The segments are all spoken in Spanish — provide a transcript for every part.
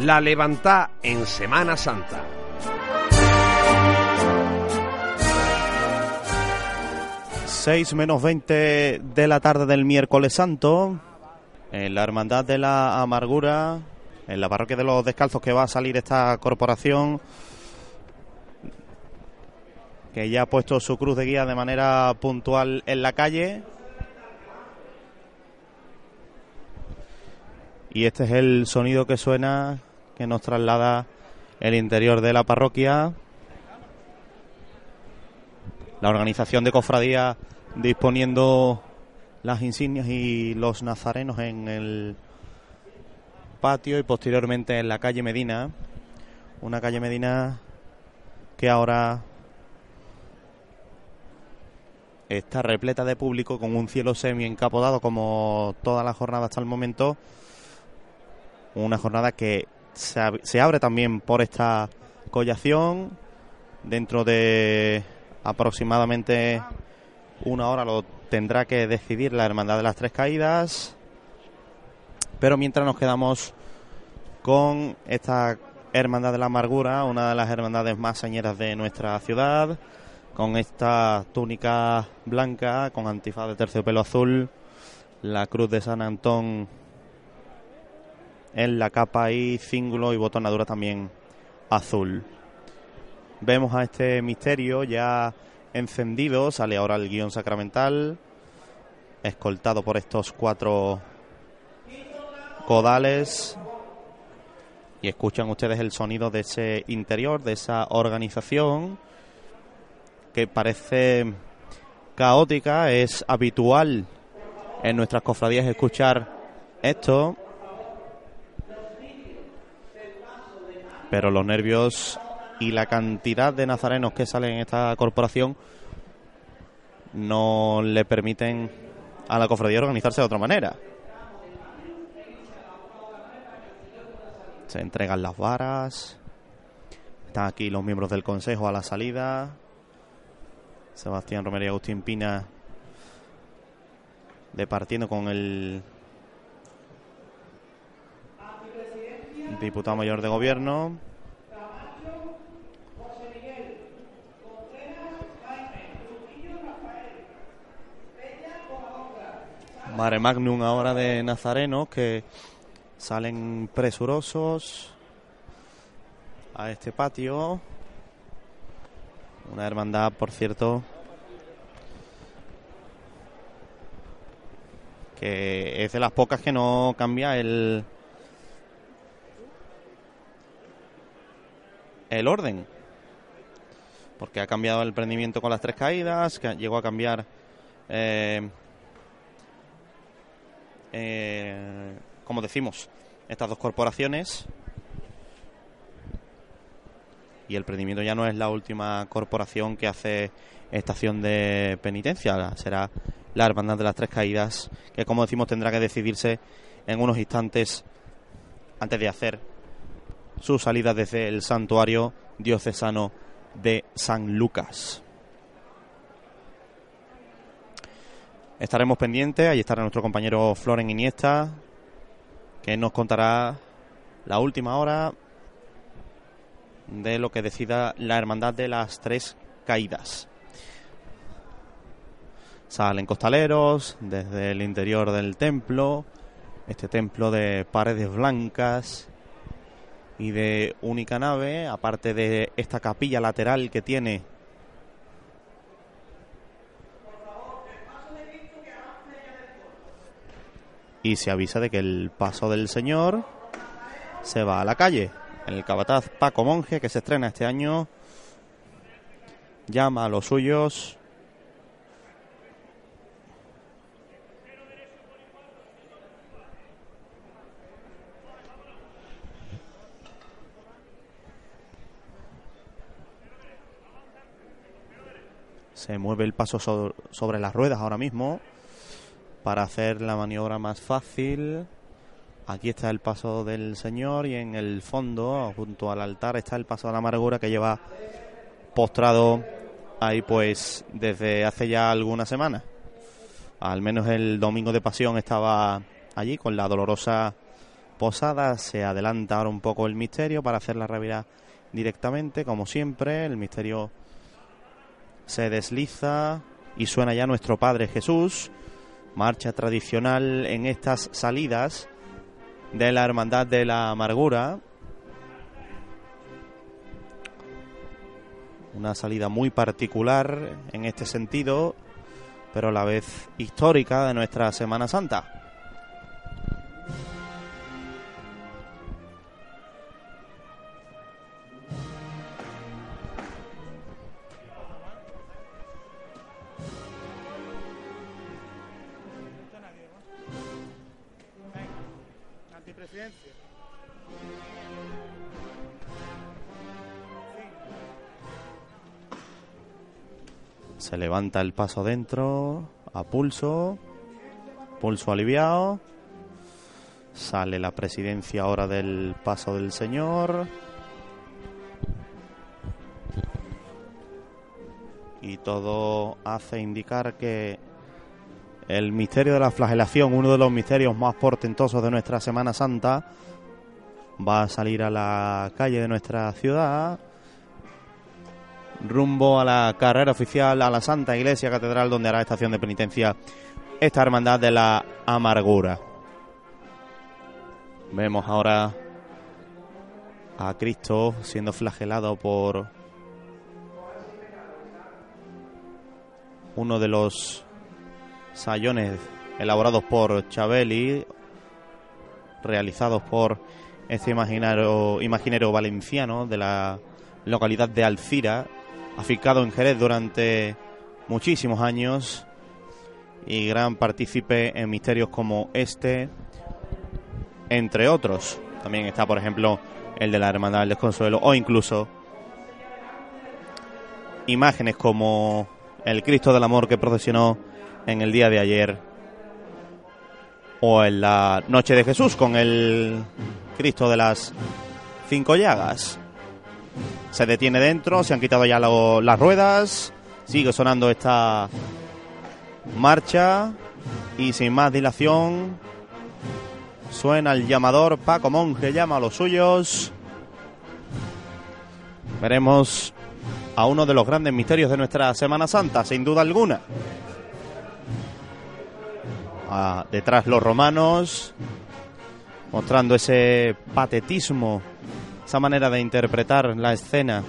La levantá en Semana Santa. Seis menos 20 de la tarde del miércoles santo, en la Hermandad de la Amargura, en la parroquia de los Descalzos que va a salir esta corporación, que ya ha puesto su cruz de guía de manera puntual en la calle. Y este es el sonido que suena, que nos traslada el interior de la parroquia. La organización de cofradía disponiendo las insignias y los nazarenos en el patio y posteriormente en la calle Medina. Una calle Medina que ahora está repleta de público con un cielo semi encapotado como toda la jornada hasta el momento. Una jornada que se, abre también por esta collación. Dentro de aproximadamente una hora lo tendrá que decidir la Hermandad de las Tres Caídas. Pero mientras nos quedamos con esta Hermandad de la Amargura, una de las hermandades más señeras de nuestra ciudad, con esta túnica blanca, con antifaz de terciopelo azul, la cruz de San Antón en la capa y cíngulo y botonadura también azul. Vemos a este misterio ya encendido, sale ahora el guion sacramental, escoltado por estos cuatro codales. Y escuchan ustedes el sonido de ese interior, de esa organización que parece caótica, es habitual en nuestras cofradías escuchar esto. Pero los nervios y la cantidad de nazarenos que salen en esta corporación no le permiten a la cofradía organizarse de otra manera. Se entregan las varas. Están aquí los miembros del consejo a la salida. Sebastián Romero y Agustín Pina departiendo con el diputado mayor de gobierno. Mare Magnum ahora de Nazarenos que salen presurosos a este patio. Una hermandad, por cierto, que es de las pocas que no cambia el el orden. Porque ha cambiado el prendimiento con las tres caídas que llegó a cambiar eh, eh, como decimos estas dos corporaciones. Y el prendimiento ya no es la última corporación que hace estación de penitencia, será la Hermandad de las Tres Caídas, que como decimos tendrá que decidirse en unos instantes antes de hacer su salida desde el santuario diocesano de San Lucas. Estaremos pendientes, ahí estará nuestro compañero Floren Iniesta, que nos contará la última hora de lo que decida la Hermandad de las Tres Caídas. Salen costaleros desde el interior del templo, este templo de paredes blancas y de única nave, aparte de esta capilla lateral que tiene y se avisa de que el paso del Señor se va a la calle. El capataz Paco Monje, que se estrena este año, llama a los suyos Se mueve el paso sobre las ruedas ahora mismo para hacer la maniobra más fácil. Aquí está el paso del Señor y en el fondo, junto al altar, está el paso de la amargura que lleva postrado ahí pues desde hace ya algunas semanas. Al menos el domingo de pasión estaba allí con la dolorosa posada. Se adelanta ahora un poco el misterio para hacer la realidad directamente, como siempre. El misterio se desliza y suena ya nuestro Padre Jesús. Marcha tradicional en estas salidas de la Hermandad de la Amargura. Una salida muy particular en este sentido, pero a la vez histórica de nuestra Semana Santa. Levanta el paso dentro, a pulso, pulso aliviado. Sale la presidencia ahora del paso del Señor. Y todo hace indicar que el misterio de la flagelación, uno de los misterios más portentosos de nuestra Semana Santa, va a salir a la calle de nuestra ciudad rumbo a la carrera oficial a la Santa Iglesia Catedral donde hará estación de penitencia esta hermandad de la amargura. Vemos ahora a Cristo siendo flagelado por uno de los sayones elaborados por Chabeli, realizados por este imaginario, imaginero valenciano de la localidad de Alcira, aficado en Jerez durante muchísimos años y gran partícipe en misterios como este, entre otros. También está, por ejemplo, el de la Hermandad del Desconsuelo o incluso imágenes como el Cristo del Amor que procesionó en el día de ayer o en la Noche de Jesús con el Cristo de las Cinco Llagas se detiene dentro, se han quitado ya las ruedas, sigue sonando esta marcha y sin más dilación suena el llamador, Paco Monje llama a los suyos. Veremos a uno de los grandes misterios de nuestra Semana Santa, sin duda alguna. detrás los romanos, mostrando ese patetismo esa manera de interpretar la escena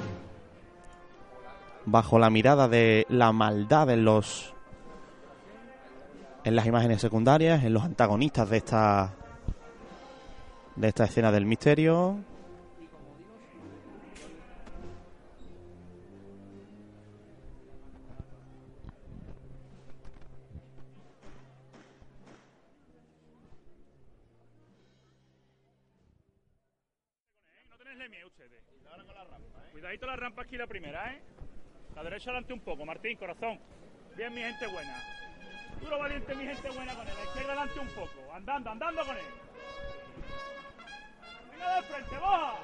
bajo la mirada de la maldad en los en las imágenes secundarias, en los antagonistas de esta de esta escena del misterio. La rampa aquí la primera, ¿eh? La derecha adelante un poco, Martín, corazón. Bien, mi gente buena. Duro valiente, mi gente buena con él. La izquierda adelante un poco. Andando, andando con él. Venga de frente, baja.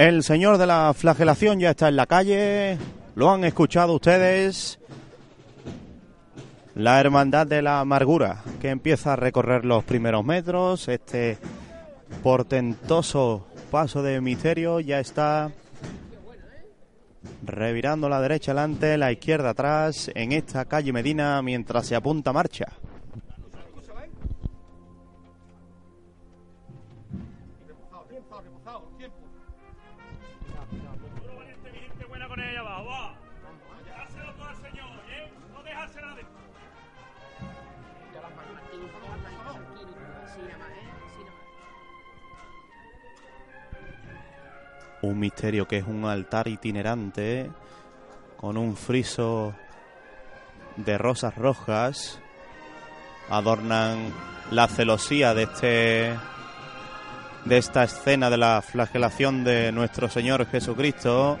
El señor de la flagelación ya está en la calle. Lo han escuchado ustedes. La hermandad de la amargura que empieza a recorrer los primeros metros. Este portentoso paso de misterio ya está Revirando la derecha adelante, la izquierda atrás en esta calle Medina mientras se apunta marcha. Un misterio que es un altar itinerante con un friso de rosas rojas. Adornan la celosía de este de esta escena de la flagelación de nuestro Señor Jesucristo.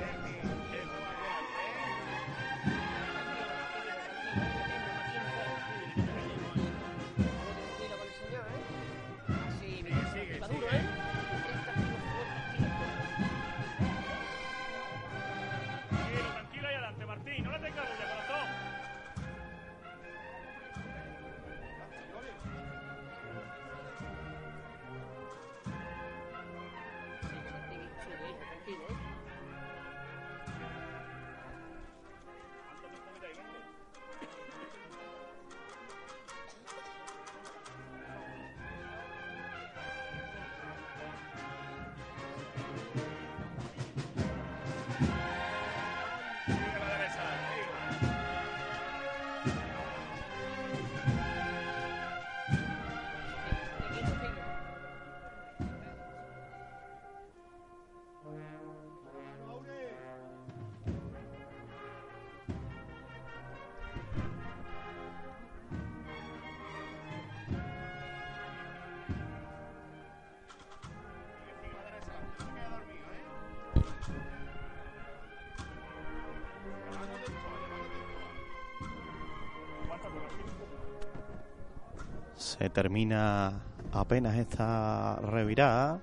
Se termina apenas esta revirada.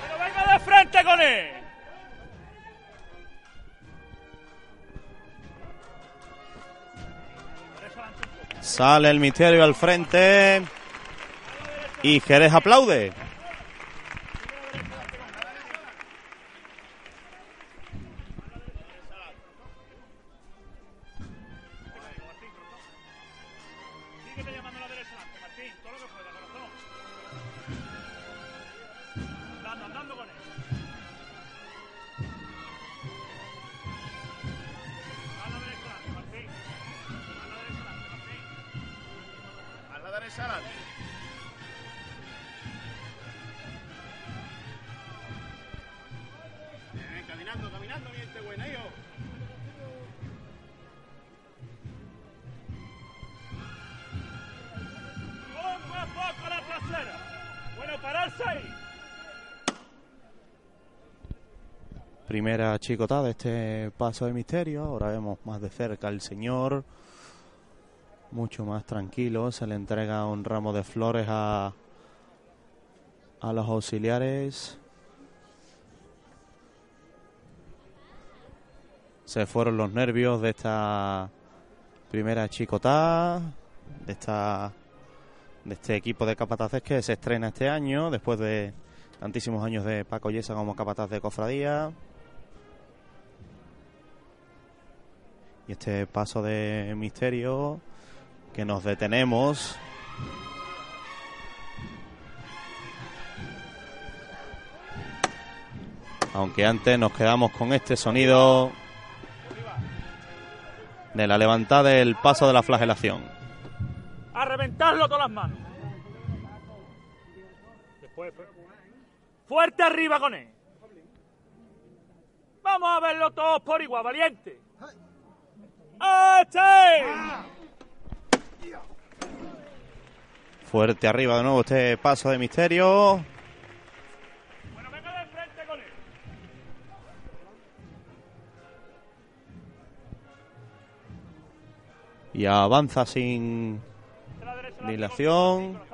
¡Pero venga de frente con él! Sale el misterio al frente. Y Jerez aplaude. Chicotada este paso de misterio. Ahora vemos más de cerca al señor. Mucho más tranquilo. Se le entrega un ramo de flores a, a los auxiliares. Se fueron los nervios de esta primera chicotada. De esta de este equipo de capataces que se estrena este año después de tantísimos años de Paco Yesa como capataz de cofradía. Y este paso de misterio que nos detenemos. Aunque antes nos quedamos con este sonido de la levantada del paso de la flagelación. A reventarlo todas las manos. Fu- fuerte arriba con él. Vamos a verlo todos por igual, valiente. Fuerte arriba de nuevo este paso de misterio. Y avanza sin Dilación.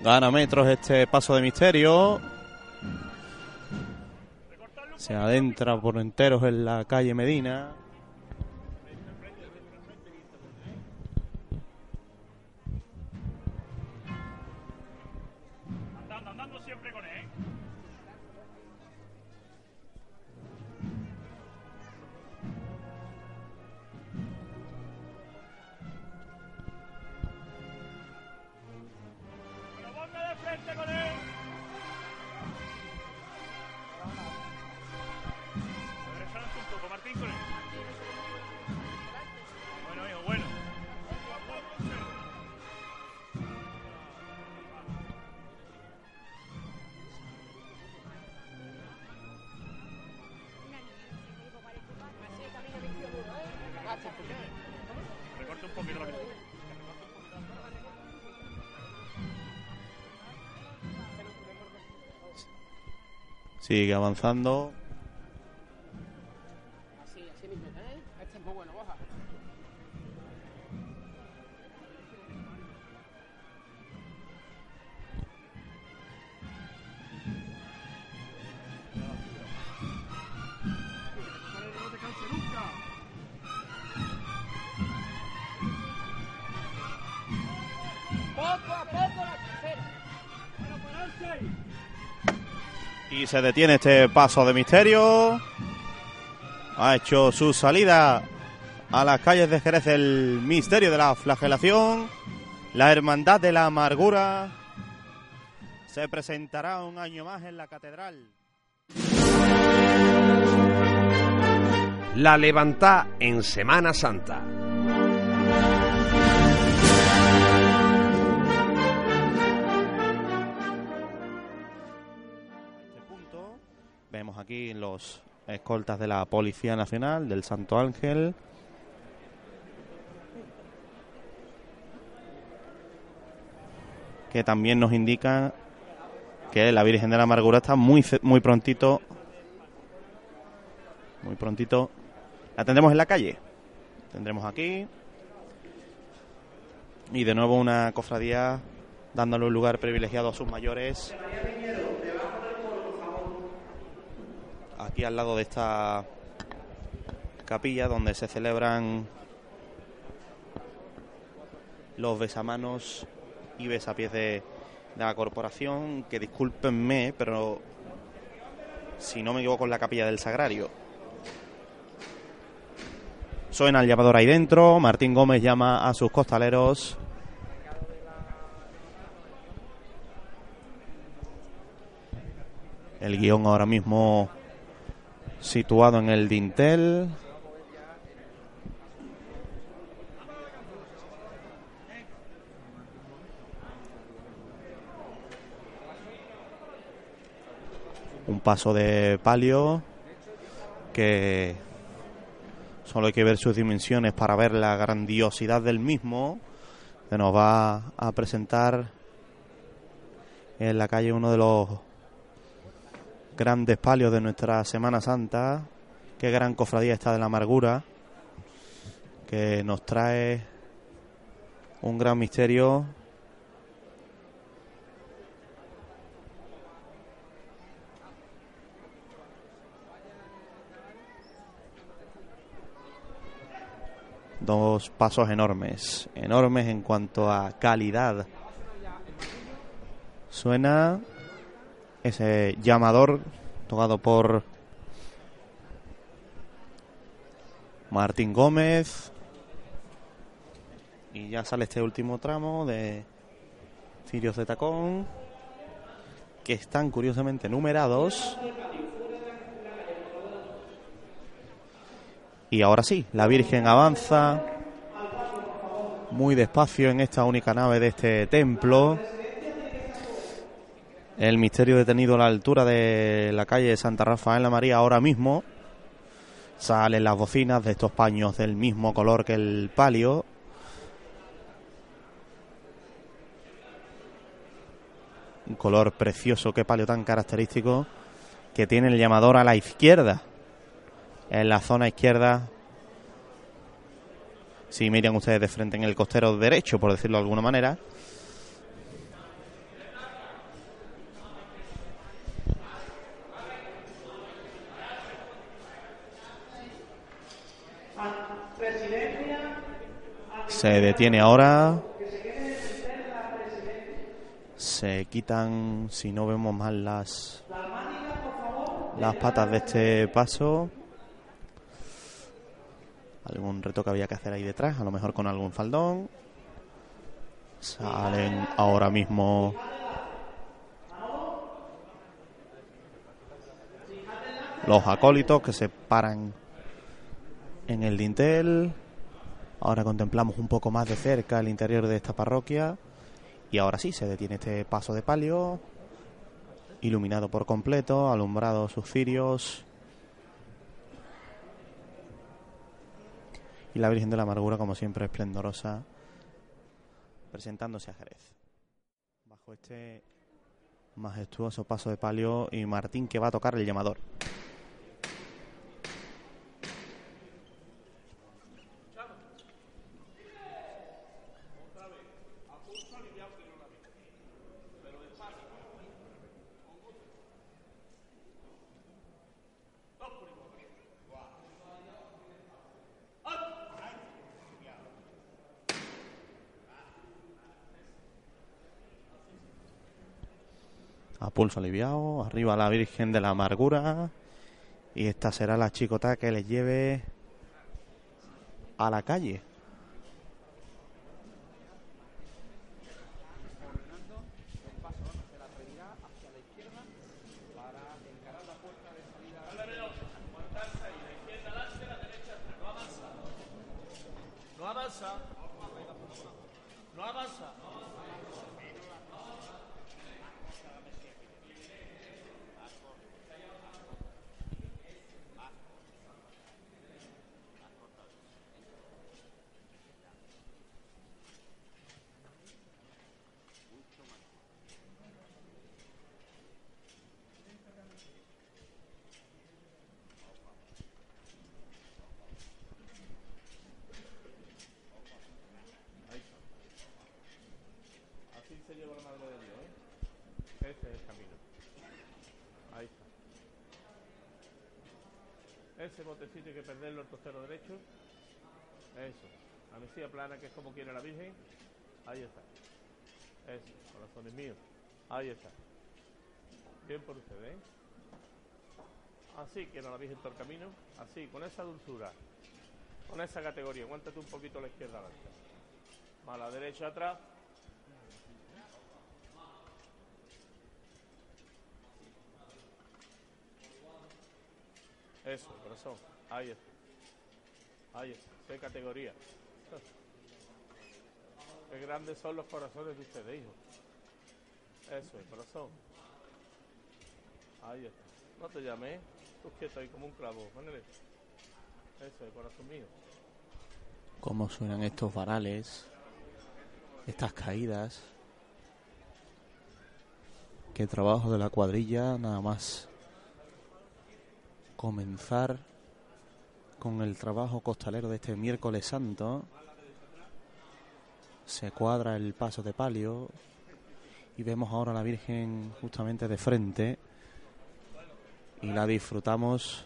Gana metros este paso de misterio. Se adentra por enteros en la calle Medina. Sigue avanzando. Se detiene este paso de misterio. Ha hecho su salida a las calles de Jerez el misterio de la flagelación. La hermandad de la amargura se presentará un año más en la catedral. La levantá en Semana Santa. Aquí los escoltas de la Policía Nacional del Santo Ángel. Que también nos indican que la Virgen de la Amargura está muy, muy prontito. Muy prontito. La tendremos en la calle. Tendremos aquí. Y de nuevo una cofradía dándole un lugar privilegiado a sus mayores. Aquí al lado de esta capilla donde se celebran los besamanos y besapiés de, la corporación, que discúlpenme, pero si no me equivoco en la capilla del Sagrario. Suena el llamador ahí dentro, Martín Gómez llama a sus costaleros. El guion ahora mismo situado en el dintel. Un paso de palio que solo hay que ver sus dimensiones para ver la grandiosidad del mismo que nos va a presentar en la calle uno de los grandes palios de nuestra Semana Santa. Qué gran cofradía está de la amargura, que nos trae un gran misterio. Dos pasos enormes, enormes en cuanto a calidad. Suena ese llamador tocado por Martín Gómez. Y ya sale este último tramo de Cirios de Tacón, que están curiosamente numerados. Y ahora sí, la Virgen avanza muy despacio en esta única nave de este templo. El misterio detenido a la altura de la calle Santa Rafael la María ahora mismo. Salen las bocinas de estos paños del mismo color que el palio. Un color precioso, qué palio tan característico, que tiene el llamador a la izquierda. En la zona izquierda, si miran ustedes de frente en el costero derecho, por decirlo de alguna manera, Se detiene ahora. Se quitan, si no vemos mal, las, las patas de este paso. Algún reto que había que hacer ahí detrás, a lo mejor con algún faldón. Salen ahora mismo los acólitos que se paran en el dintel. Ahora contemplamos un poco más de cerca el interior de esta parroquia. Y ahora sí, se detiene este paso de palio. Iluminado por completo, alumbrado sus cirios. Y la Virgen de la Amargura, como siempre, esplendorosa, presentándose a Jerez. Bajo este majestuoso paso de palio y Martín que va a tocar el llamador. A pulso aliviado, arriba la Virgen de la Amargura. Y esta será la chicota que les lleve a la calle. No avanza. No avanza. Así se lleva la madre de Dios, ¿eh? Este es el camino. Ahí está. Ese botecito hay que perderlo el costero derecho. Eso. La mesilla plana, que es como quiere la Virgen. Ahí está. Eso, corazones míos. Ahí está. Bien por ustedes, ¿eh? Así quiero la Virgen todo el camino. Así, con esa dulzura. Con esa categoría. Aguántate un poquito a la izquierda adelante. Más la derecha atrás. Eso, corazón. Ahí está. Ahí categoría. Qué grandes son los corazones de ustedes, hijo. Eso es, corazón. Ahí está. No te llames, tú quieto ahí como un clavo. Póngale. Eso es, corazón mío. Cómo suenan estos varales, estas caídas. Qué trabajo de la cuadrilla, nada más comenzar con el trabajo costalero de este miércoles santo. Se cuadra el paso de palio y vemos ahora a la Virgen justamente de frente y la disfrutamos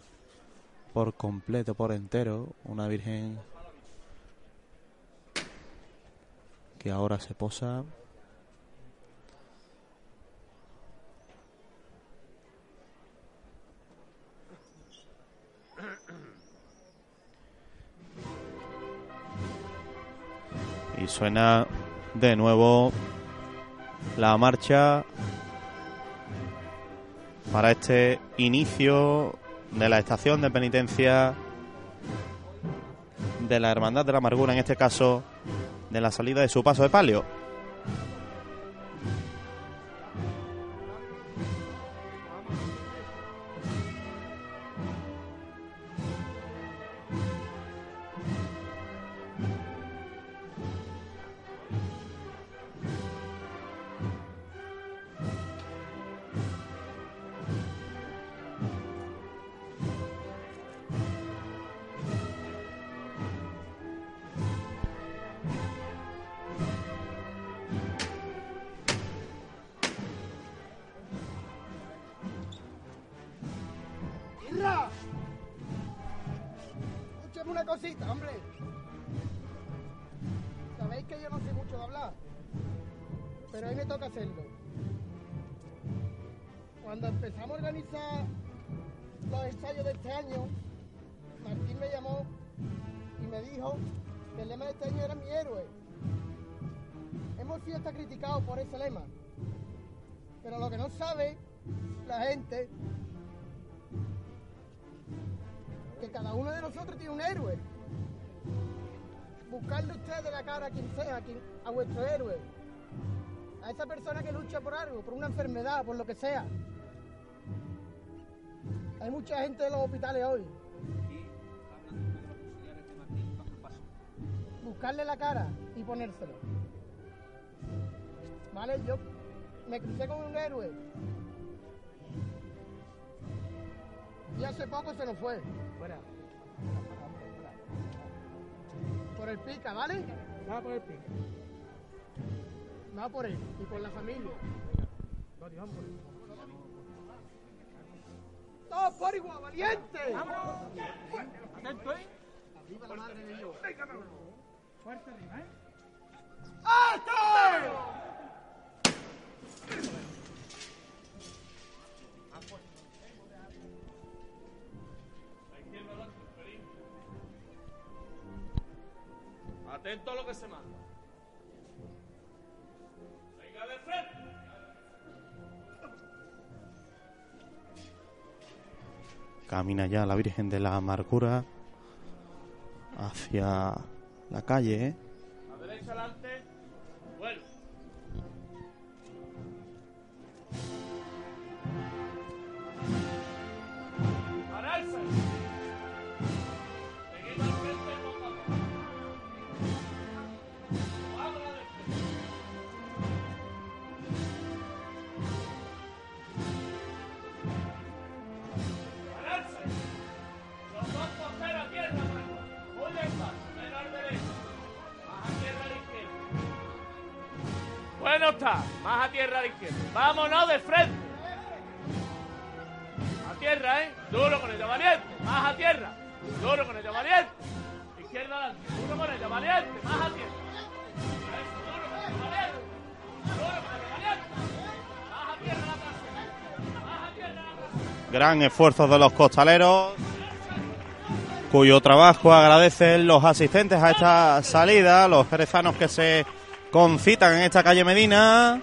por completo, por entero. Una Virgen que ahora se posa. Suena de nuevo la marcha para este inicio de la estación de penitencia de la Hermandad de la Amargura, en este caso de la salida de su paso de palio. ¡Alejandra! Escúchame una cosita, hombre. Sabéis que yo no sé mucho de hablar, pero hoy me toca hacerlo. Cuando empezamos a organizar los ensayos de este año, Martín me llamó y me dijo que el lema de este año era mi héroe. Hemos sido hasta criticados por ese lema. Pero lo que no sabe la gente cada uno de nosotros tiene un héroe. Buscarle usted de la cara a quien sea, a, quien- a vuestro héroe. A esa persona que lucha por algo, por una enfermedad, por lo que sea. Hay mucha gente en los hospitales hoy. Buscarle la cara y ponérselo. Vale, yo me crucé con un héroe. Y hace poco se nos fue. Fuera. Por el pica, ¿vale? Va por el pica. Va por él y por la familia. ¡Todos por igual, valiente! ¡Vamos! Atento, ¿eh? Arriba la madre de Dios. Fuerte arriba, ¿eh? ¡Alto! Atento a lo que se manda. Venga de frente. Camina ya la Virgen de la Amargura hacia la calle. ¿eh? A derecha adelante. Más a tierra la izquierda. Vámonos de frente. A tierra, ¿eh? Duro con ella, valiente. Más a tierra. Duro con ella, valiente. Izquierda adelante. Duro con ella, valiente. Más a tierra. Duro con ella, valiente. Más a tierra. Más a tierra. Gran esfuerzo de los costaleros, cuyo trabajo agradecen los asistentes a esta salida, los jerezanos que se concitan en esta calle Medina.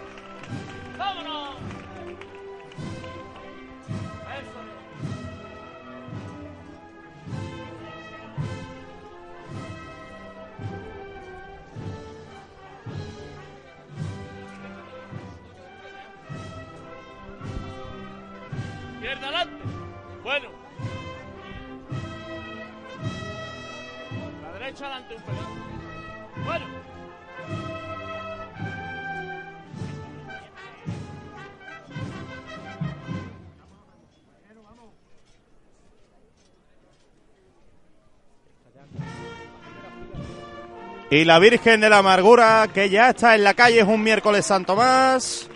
Y la Virgen de la Amargura, que ya está en la calle, es un miércoles Santo más.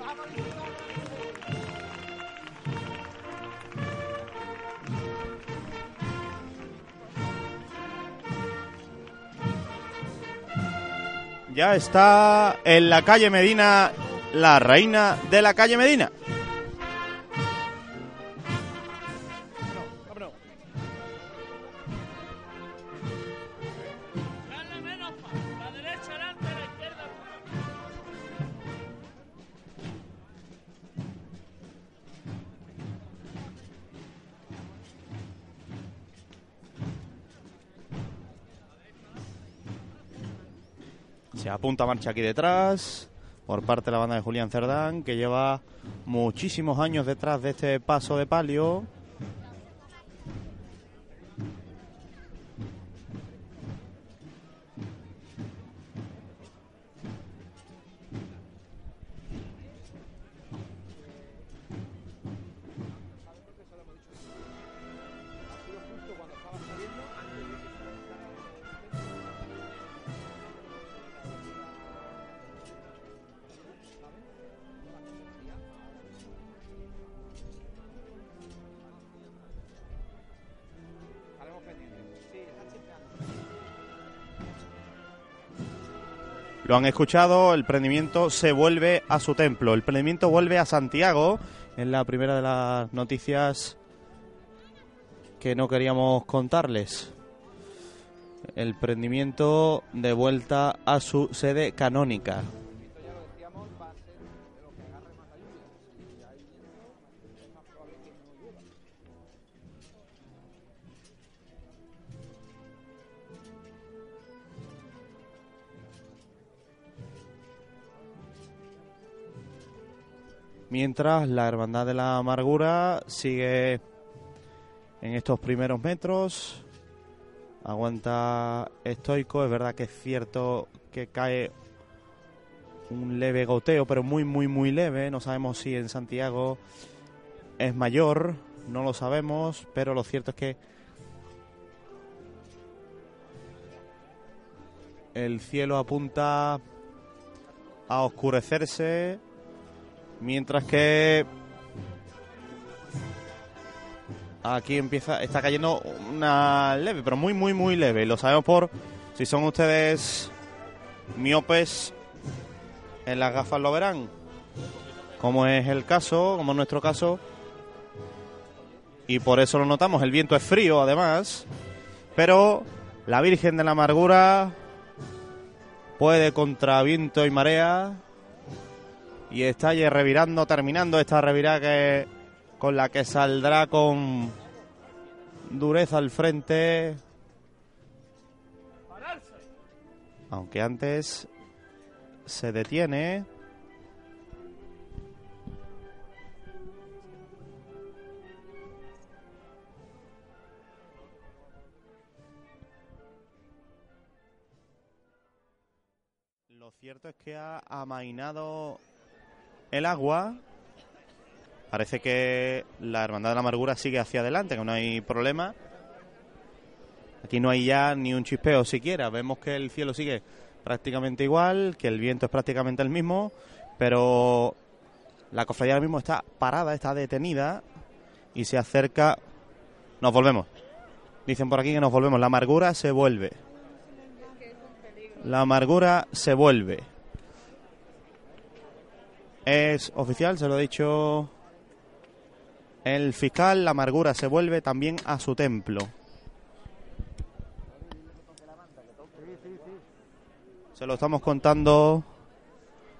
Ya está en la calle Medina, la reina de la calle Medina. Se apunta marcha aquí detrás por parte de la banda de Julián Cerdán, que lleva muchísimos años detrás de este paso de palio. Lo han escuchado, el prendimiento se vuelve a su templo. El prendimiento vuelve a Santiago. En la primera de las noticias que no queríamos contarles. El prendimiento de vuelta a su sede canónica. Mientras la Hermandad de la Amargura sigue en estos primeros metros, aguanta estoico. Es verdad que es cierto que cae un leve goteo, pero muy, muy, muy leve. No sabemos si en Santiago es mayor, no lo sabemos, pero lo cierto es que el cielo apunta a oscurecerse Mientras que aquí empieza, está cayendo una leve, pero muy, muy, muy leve. Lo sabemos por si son ustedes miopes en las gafas lo verán. Como es el caso, como es nuestro caso. Y por eso lo notamos. El viento es frío, además. Pero la Virgen de la Amargura puede contra viento y marea y está revirando, terminando esta revirada que, con la que saldrá con dureza al frente. Aunque antes se detiene. Lo cierto es que ha amainado el agua. Parece que la Hermandad de la Amargura sigue hacia adelante, que no hay problema. Aquí no hay ya ni un chispeo siquiera. Vemos que el cielo sigue prácticamente igual, que el viento es prácticamente el mismo, pero la cofradía ahora mismo está parada, está detenida y se acerca. Nos volvemos. Dicen por aquí que nos volvemos. La amargura se vuelve. La amargura se vuelve. Es oficial, se lo ha dicho el fiscal, la amargura se vuelve también a su templo. Se lo estamos contando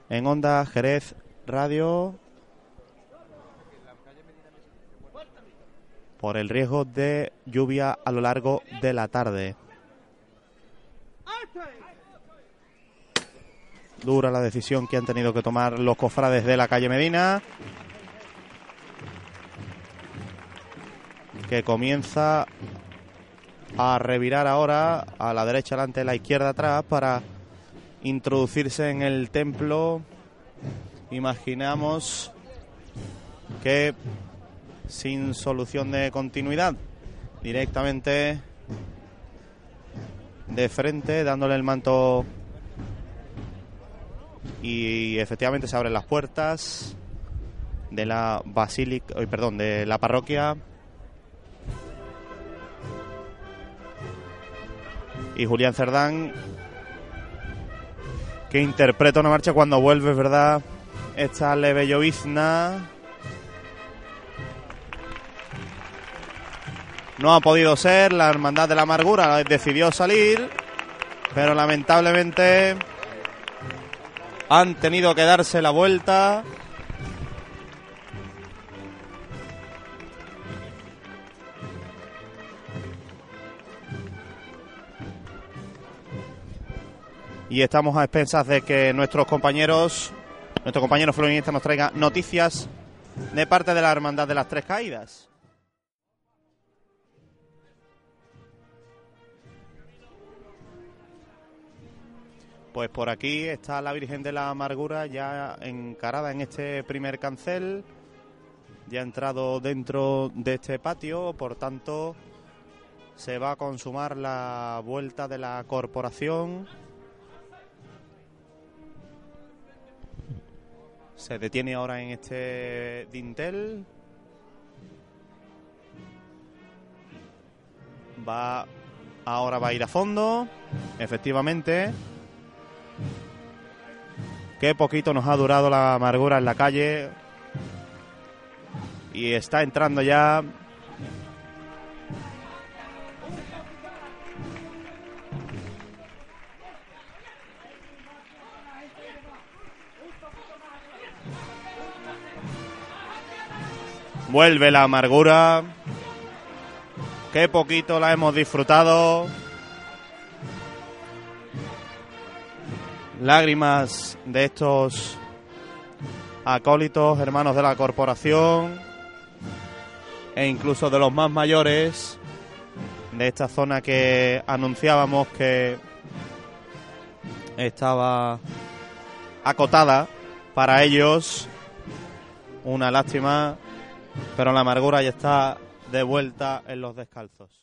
en Onda Jerez Radio por el riesgo de lluvia a lo largo de la tarde. Dura la decisión que han tenido que tomar los cofrades de la calle Medina. Que comienza a revirar ahora a la derecha adelante, a la izquierda atrás para introducirse en el templo. Imaginamos que sin solución de continuidad, directamente de frente, dándole el manto y efectivamente se abren las puertas de la basílica, perdón, de la parroquia. Y Julián Cerdán que interpreta una marcha cuando vuelve, ¿verdad? Esta leve llovizna. No ha podido ser, la Hermandad de la Amargura decidió salir, pero lamentablemente han tenido que darse la vuelta. Y estamos a expensas de que nuestros compañeros, nuestro compañero florinista nos traiga noticias de parte de la Hermandad de las Tres Caídas. Pues por aquí está la Virgen de la Amargura ya encarada en este primer cancel, ya ha entrado dentro de este patio, por tanto se va a consumar la vuelta de la corporación. Se detiene ahora en este dintel. Va ahora va a ir a fondo, efectivamente. Qué poquito nos ha durado la amargura en la calle. Y está entrando ya Vuelve la amargura. Qué poquito la hemos disfrutado. Lágrimas de estos acólitos, hermanos de la corporación e incluso de los más mayores de esta zona que anunciábamos que estaba acotada para ellos. Una lástima pero la amargura ya está de vuelta en los descalzos.